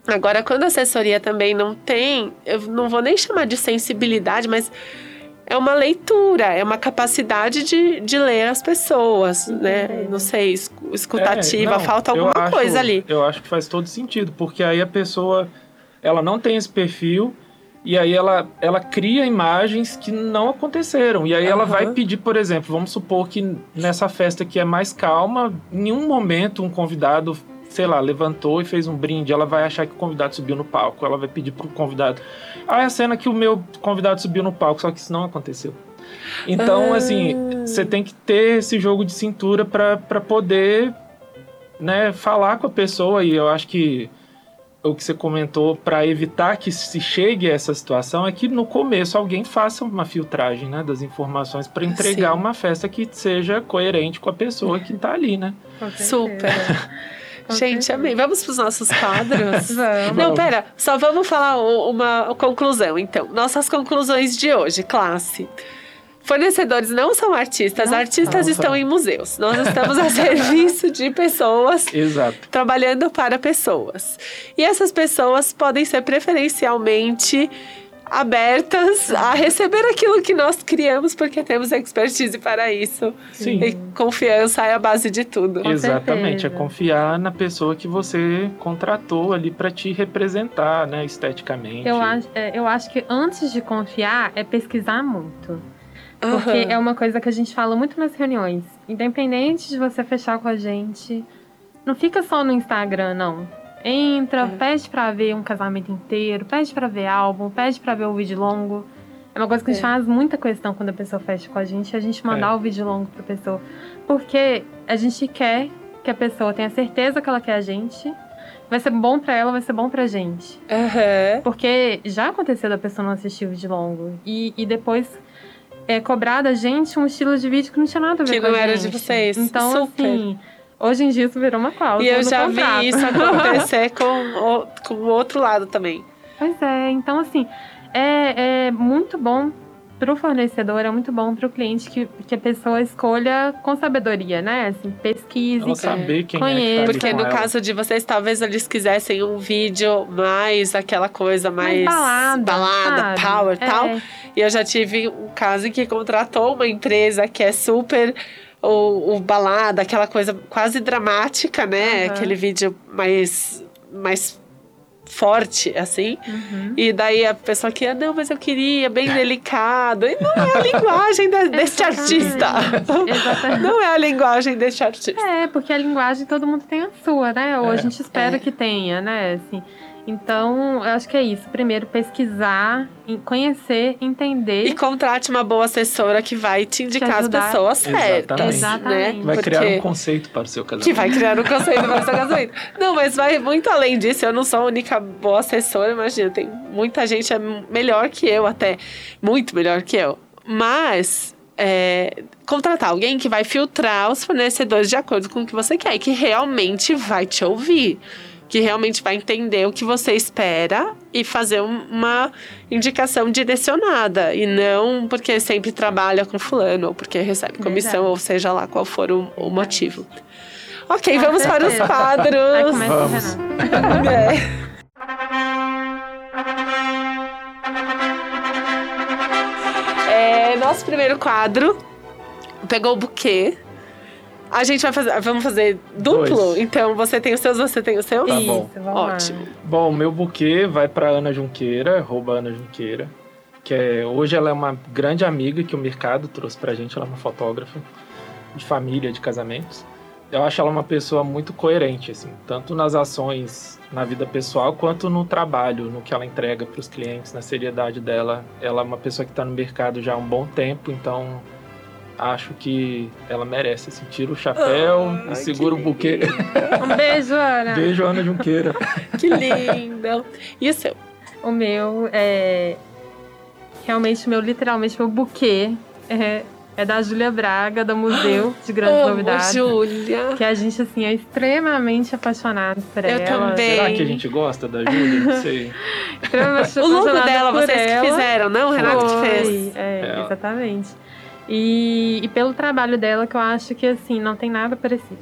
Agora, quando a assessoria também não tem, eu não vou nem chamar de sensibilidade, mas é uma leitura, é uma capacidade de, de ler as pessoas, né? Não sei, escu- escutativa, É, não, falta alguma acho- coisa ali. Eu acho que faz todo sentido, porque aí a pessoa ela não tem esse perfil e aí ela, ela cria imagens que não aconteceram. E aí ela Aham. vai pedir, por exemplo, vamos supor que nessa festa que é mais calma, em um momento um convidado, sei lá, levantou e fez um brinde, ela vai achar que o convidado subiu no palco, ela vai pedir pro convidado. Ah, é a cena que o meu convidado subiu no palco, só que isso não aconteceu. Então, Ah. assim, você tem que ter esse jogo de cintura para poder né, falar com a pessoa e eu acho que o que você comentou para evitar que se chegue a essa situação é que no começo alguém faça uma filtragem né, das informações para entregar Sim. uma festa que seja coerente com a pessoa que está ali, né? Super. Gente, certeza. amei. Vamos pros nossos quadros? Vamos. Não, pera, só vamos falar uma conclusão, então. Nossas conclusões de hoje, classe. Fornecedores não são artistas, Não artistas são. estão em museus. Nós estamos a serviço de pessoas Exato. trabalhando para pessoas. E essas pessoas podem ser preferencialmente abertas a receber aquilo que nós criamos, porque temos expertise para isso. Sim. E confiança é a base de tudo. Com Exatamente, certeza. é confiar na pessoa que você contratou ali para te representar, né, esteticamente. Eu acho, é, eu acho que antes de confiar é pesquisar muito. Porque Aham. é uma coisa que a gente fala muito nas reuniões. Independente de você fechar com a gente, não fica só no Instagram, não. Entra, É. pede pra ver um casamento inteiro, pede pra ver álbum, pede pra ver o vídeo longo. É uma coisa que a gente É. faz muita questão quando a pessoa fecha com a gente, a gente mandar É. o vídeo longo pra pessoa. Porque a gente quer que a pessoa tenha certeza que ela quer a gente. Vai ser bom pra ela, vai ser bom pra gente. Aham. Porque já aconteceu da pessoa não assistir o vídeo longo. E, e depois é, cobrar da gente um estilo de vídeo que não tinha nada a ver Que com não a era de gente. vocês. Então, Super. assim, hoje em dia isso virou uma cláusula E eu já contrato. vi isso acontecer com o, com o outro lado também. Pois é, então assim, é, é muito bom pro fornecedor, é muito bom pro cliente que, que a pessoa escolha com sabedoria, né? Assim, pesquise. Ela saber quem é Conheço. que tá ali Porque com no ela. caso de vocês, talvez eles quisessem um vídeo mais aquela coisa mais, mais balada, balada, power e É, tal. E eu já tive um caso em que contratou uma empresa que é super o, o balada, aquela coisa quase dramática, né? Aham. Aquele vídeo mais, mais forte, assim. uhum. E daí a pessoa que, não, mas eu queria, bem delicado. E não é a linguagem da- deste artista. Exatamente. Não é a linguagem deste artista. É, porque a linguagem todo mundo tem a sua, né? Ou a É. gente espera É. que tenha, né? Assim, então, eu acho que é isso. Primeiro, pesquisar, conhecer, entender. E contrate uma boa assessora que vai te indicar as pessoas certas. Exatamente. Exatamente. Né? Vai Porque- criar um conceito para o seu casamento. Que vai criar um conceito para o seu casamento. Não, mas vai muito além disso. Eu não sou a única boa assessora, imagina. Tem muita gente é melhor que eu, até. Muito melhor que eu. Mas. é, contratar alguém que vai filtrar os fornecedores de acordo com o que você quer e que realmente vai te ouvir. Que realmente vai entender o que você espera e fazer um- uma indicação direcionada. E não porque sempre trabalha com fulano, ou porque recebe comissão, Verdade. ou seja lá qual for o, o motivo. Ok, vamos para os certeza. quadros. Vamos. Renato. É. É, nosso primeiro quadro pegou o buquê. A gente vai fazer. Vamos fazer duplo? Dois. Então você tem os seus, você tem os seus? Tá Isso, bom. vamos Ótimo. lá. Bom, meu buquê vai para Ana Junqueira, arroba Ana Junqueira, que é, hoje ela é uma grande amiga que o mercado trouxe pra gente, ela é uma fotógrafa de família, de casamentos. Eu acho ela uma pessoa muito coerente, assim, tanto nas ações na vida pessoal quanto no trabalho, no que ela entrega para os clientes, na seriedade dela. Ela é uma pessoa que está no mercado já há um bom tempo, então acho que ela merece. Assim, tira o chapéu Ai, e segura que o buquê. Um beijo, Ana. Beijo, Ana Junqueira. Que lindo. E o seu? O meu é. Realmente, o meu, literalmente, meu buquê é, é da Júlia Braga, do Museu de Grandes Amo, Novidades. Júlia. Que a gente, assim, é extremamente apaixonado por Eu ela. também. Será que a gente gosta da Júlia? Não sei. O logo dela, vocês que ela. fizeram, não? O Renato que fez. É, É. exatamente. E, e pelo trabalho dela, que eu acho que, assim, não tem nada parecido.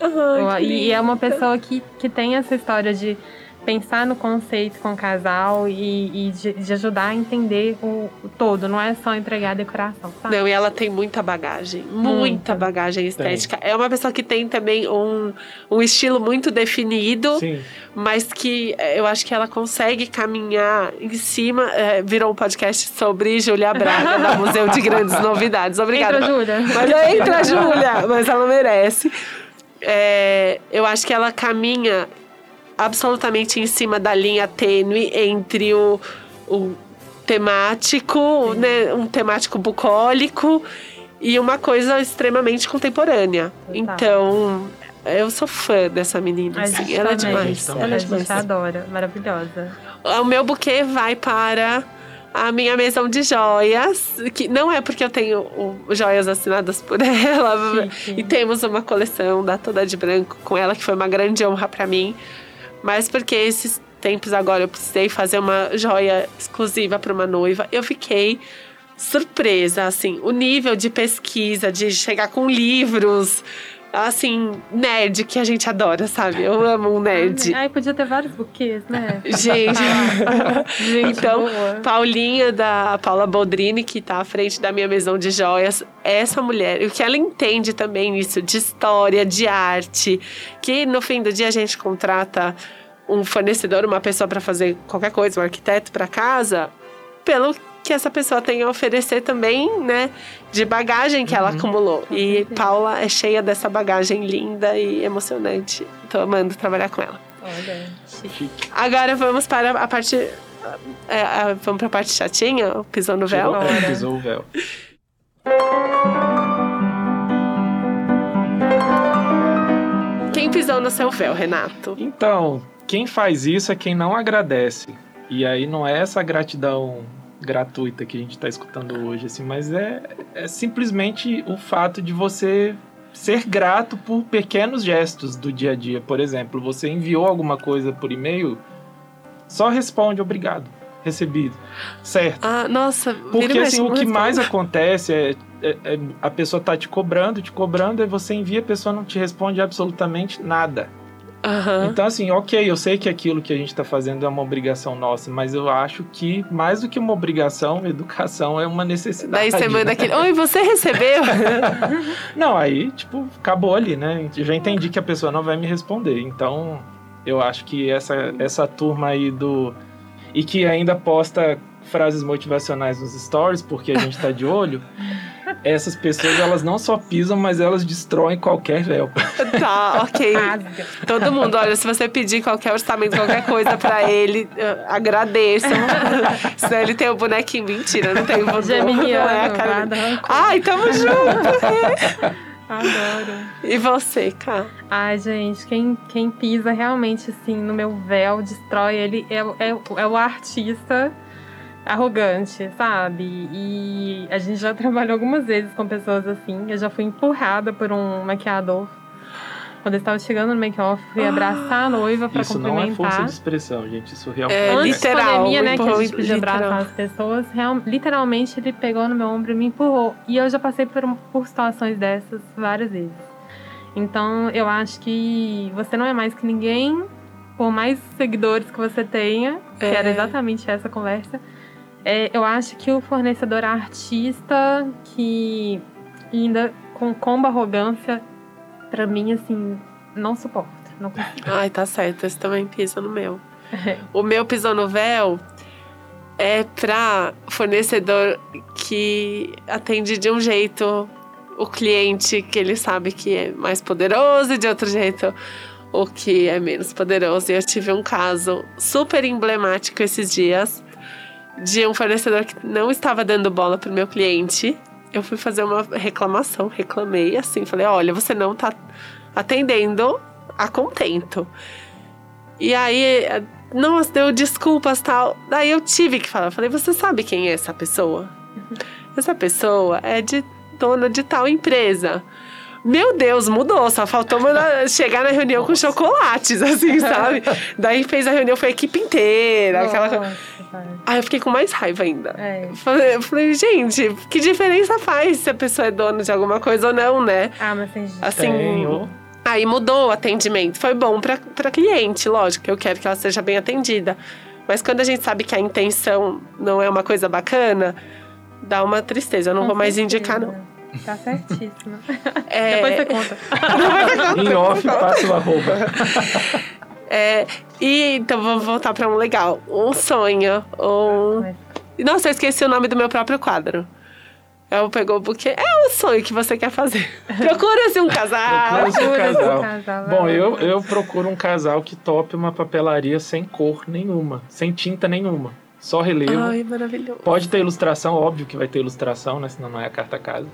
Eu- que e é uma pessoa que, que tem essa história de pensar no conceito com o casal e, e de, de ajudar a entender o, o todo, não é só entregar a decoração, sabe? Não, e ela tem muita bagagem, muita Muita. bagagem estética. É uma pessoa que tem também um, um estilo muito definido, Sim. mas que eh, eu acho que ela consegue caminhar em cima. eh, virou um podcast sobre Júlia Braga, da Museu de Grandes Novidades. Obrigada. Entra, Júlia. Mas entra, Júlia! Mas ela merece. É, eu acho que ela caminha absolutamente em cima da linha tênue entre o, o temático, né, um temático bucólico e uma coisa extremamente contemporânea. Total. Então, eu sou fã dessa menina. Assim, ela é demais. Ela é A demais. adora, maravilhosa. O meu buquê vai para a minha mesão de joias, que não é porque eu tenho o- joias assinadas por ela, Chique. e temos uma coleção da Toda de Branco com ela, que foi uma grande honra para mim, mas porque esses tempos agora eu precisei fazer uma joia exclusiva para uma noiva, eu fiquei surpresa, assim, o nível de pesquisa, de chegar com livros, assim, nerd que a gente adora, sabe? Eu amo um nerd. Ai, podia ter vários buquês, né? Gente, Gente, então, boa. Paulinha da Paula Boldrini, que tá à frente da minha mesão de joias, essa mulher, e o que ela entende também nisso, de história, de arte, que no fim do dia a gente contrata um fornecedor, uma pessoa para fazer qualquer coisa, um arquiteto para casa, pelo que essa pessoa tem a oferecer também, né, de bagagem que ela acumulou. E certeza. Paula é cheia dessa bagagem linda e emocionante. Tô amando trabalhar com ela. Olha, chique. Agora vamos para a parte. é, a- vamos para a parte chatinha, o pisou no véu. Bora. pisou o véu. Quem pisou no seu véu, Renato? Então, quem faz isso é quem não agradece. E aí não é essa gratidão gratuita que a gente está escutando hoje, assim, mas é, é simplesmente o fato de você ser grato por pequenos gestos do dia a dia. Por exemplo, você enviou alguma coisa por e-mail, só responde obrigado, recebido, certo? Ah, nossa, Porque assim, o que responde. mais acontece é, é- é a pessoa tá te cobrando, te cobrando, e você envia, a pessoa não te responde absolutamente nada. Aham. Então, assim, ok, eu sei que aquilo que a gente está fazendo é uma obrigação nossa, mas eu acho que mais do que uma obrigação, educação é uma necessidade. Daí você manda né? aquele. Oi, você recebeu? Não, aí, tipo, acabou ali, né? Eu já entendi que a pessoa não vai me responder. Então, eu acho que essa, essa turma aí do. E que ainda posta frases motivacionais nos stories, porque a gente tá de olho. Essas pessoas, elas não só pisam, mas elas destroem qualquer véu. tá, ok. Todo mundo, olha, se você pedir qualquer orçamento, qualquer coisa pra ele, agradeçam. Senão ele tem o bonequinho. Mentira, não tem o boneco. É rancor. Ai, tamo junto. Adoro. E você, Cá? Ai, gente, quem, quem pisa realmente, assim, no meu véu, destrói ele, é, é, é o artista arrogante, sabe? E a gente já trabalhou algumas vezes com pessoas assim. Eu já fui empurrada por um maquiador. Quando eu estava chegando no make-off, fui abraçar a noiva pra Isso não é cumprimentar. força de expressão, gente. Isso realmente É, Antes literal, pandemia, né, que a gente podia literal. abraçar as pessoas, real- literalmente ele pegou no meu ombro e me empurrou. E eu já passei por, por situações dessas várias vezes. Então, eu acho que você não é mais que ninguém, por mais seguidores que você tenha, que É. era exatamente essa conversa. É, eu acho que o fornecedor artista que ainda com combo arrogância, pra mim, assim, não suporto. Não consigo. Ai, tá certo, esse também pisa no meu. O meu pisou no véu é pra fornecedor que atende de um jeito o cliente que ele sabe que é mais poderoso e de outro jeito o que é menos poderoso. E eu tive um caso super emblemático esses dias de um fornecedor que não estava dando bola pro meu cliente. Eu fui fazer uma reclamação, reclamei assim, falei: olha, você não tá atendendo a contento. E aí, nossa, deu desculpas tal. Daí eu tive que falar. Falei, você sabe quem é essa pessoa? Essa pessoa é de dona de tal empresa. Meu Deus, mudou. Só faltou mandar- chegar na reunião com chocolates, assim, sabe? Daí fez a reunião, foi a equipe inteira. Aquela... coisa. Nossa. Aí eu fiquei com mais raiva ainda. É. Falei, falei, gente, que diferença faz se a pessoa é dona de alguma coisa ou não, né? Ah, mas tem gente. Assim. Aí mudou o atendimento. Foi bom pra, pra cliente, lógico. Eu quero que ela seja bem atendida. Mas quando a gente sabe que a intenção não é uma coisa bacana, dá uma tristeza. Eu não Com vou mais certeza. indicar, não. Tá certíssima. É, Depois você conta. Em off, passa o arroba. é, e então vamos voltar pra um legal. Um sonho. Um... Nossa, eu esqueci o nome do meu próprio quadro. Eu pegou porque é o sonho que você quer fazer. Procura-se um casal. Procura-se um casal. um casal, Bom, eu, eu procuro um casal que tope uma papelaria sem cor nenhuma, sem tinta nenhuma. Só relevo. Ai, maravilhoso. Pode ter ilustração, óbvio que vai ter ilustração, né? Senão não é a carta casa.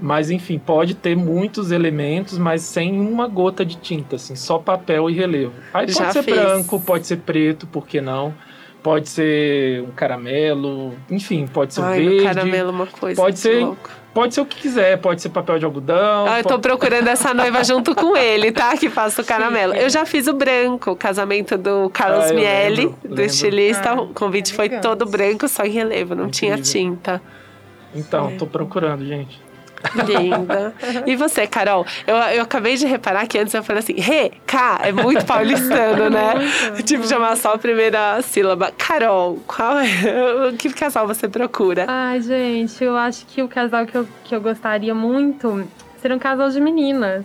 Mas enfim, pode ter muitos elementos, mas sem uma gota de tinta, assim, só papel e relevo. Aí pode Já ser fiz. branco, pode ser preto, por que não? Pode ser um caramelo, enfim, pode ser um Ai, verde. caramelo uma coisa. Pode de ser louco. Pode ser o que quiser, pode ser papel de algodão. Ah, eu tô pode- procurando essa noiva junto com ele, tá? Que faço o caramelo. Chique. Eu já fiz o branco, o casamento do Carlos Ah, Miele, lembro, do lembro. estilista. Ah, o convite foi elegante. todo branco, só em relevo, não tinha Incrível. tinta. Então, É. tô procurando, gente. Linda. E você, Carol? Eu, eu acabei de reparar que antes eu falei assim, re, K, é muito paulistano, né? Muito. tipo, chamar só a primeira sílaba. Carol, qual é? Que casal você procura? Ai, gente, eu acho que o casal que eu, que eu gostaria muito seria um casal de meninas.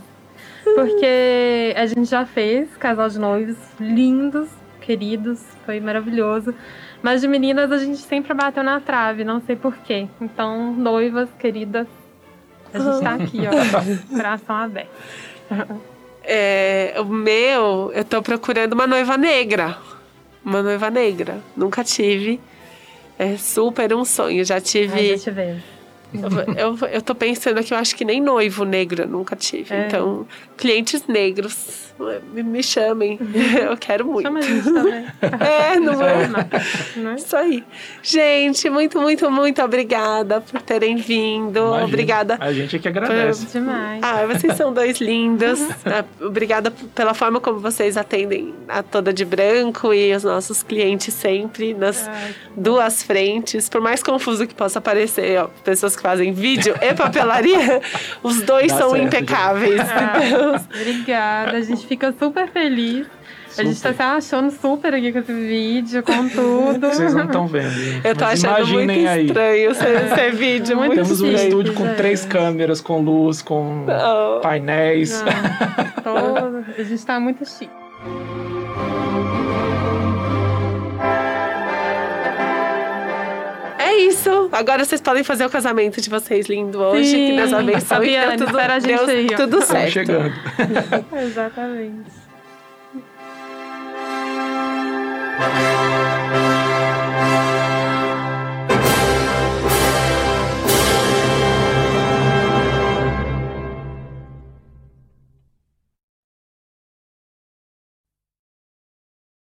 Porque a gente já fez casal de noivos lindos, queridos, foi maravilhoso. Mas de meninas a gente sempre bateu na trave, não sei porquê. Então, noivas, queridas, a gente tá aqui, ó, coração aberto. É, o meu, eu tô procurando uma noiva negra. Uma noiva negra. Nunca tive. É super um sonho. Já Ai, tive. já tivemos. Eu, eu, eu tô pensando que eu acho que nem noivo negro eu nunca tive. É. Então, clientes negros, me, me chamem. Eu quero muito. Chama a gente também. É, não é? Não é? Isso aí. Gente, muito, muito, muito obrigada por terem vindo. Imagina. Obrigada. A gente é que agradece. Demais. Ah, vocês são dois lindos. Ah, Obrigada pela forma como vocês atendem a toda de branco e os nossos clientes sempre nas Ai, duas frentes. Por mais confuso que possa parecer, ó, pessoas que fazem vídeo e papelaria, os dois Dá são certo, impecáveis. Então, Obrigada, a gente fica super feliz. A gente tá Super. se achando super aqui com esse vídeo, com tudo. Vocês não estão vendo. eu tô achando muito aí. estranho ser, ser vídeo. Muito Temos um estúdio com é. três câmeras, com luz, com Oh. painéis. Não, tô- a gente tá muito chique. Isso. Agora vocês podem fazer o casamento de vocês lindo hoje. Sim. Que Deus abençoe. Que deu tudo, a gente deu aí, ó. tudo Estamos certo. chegando. Exatamente.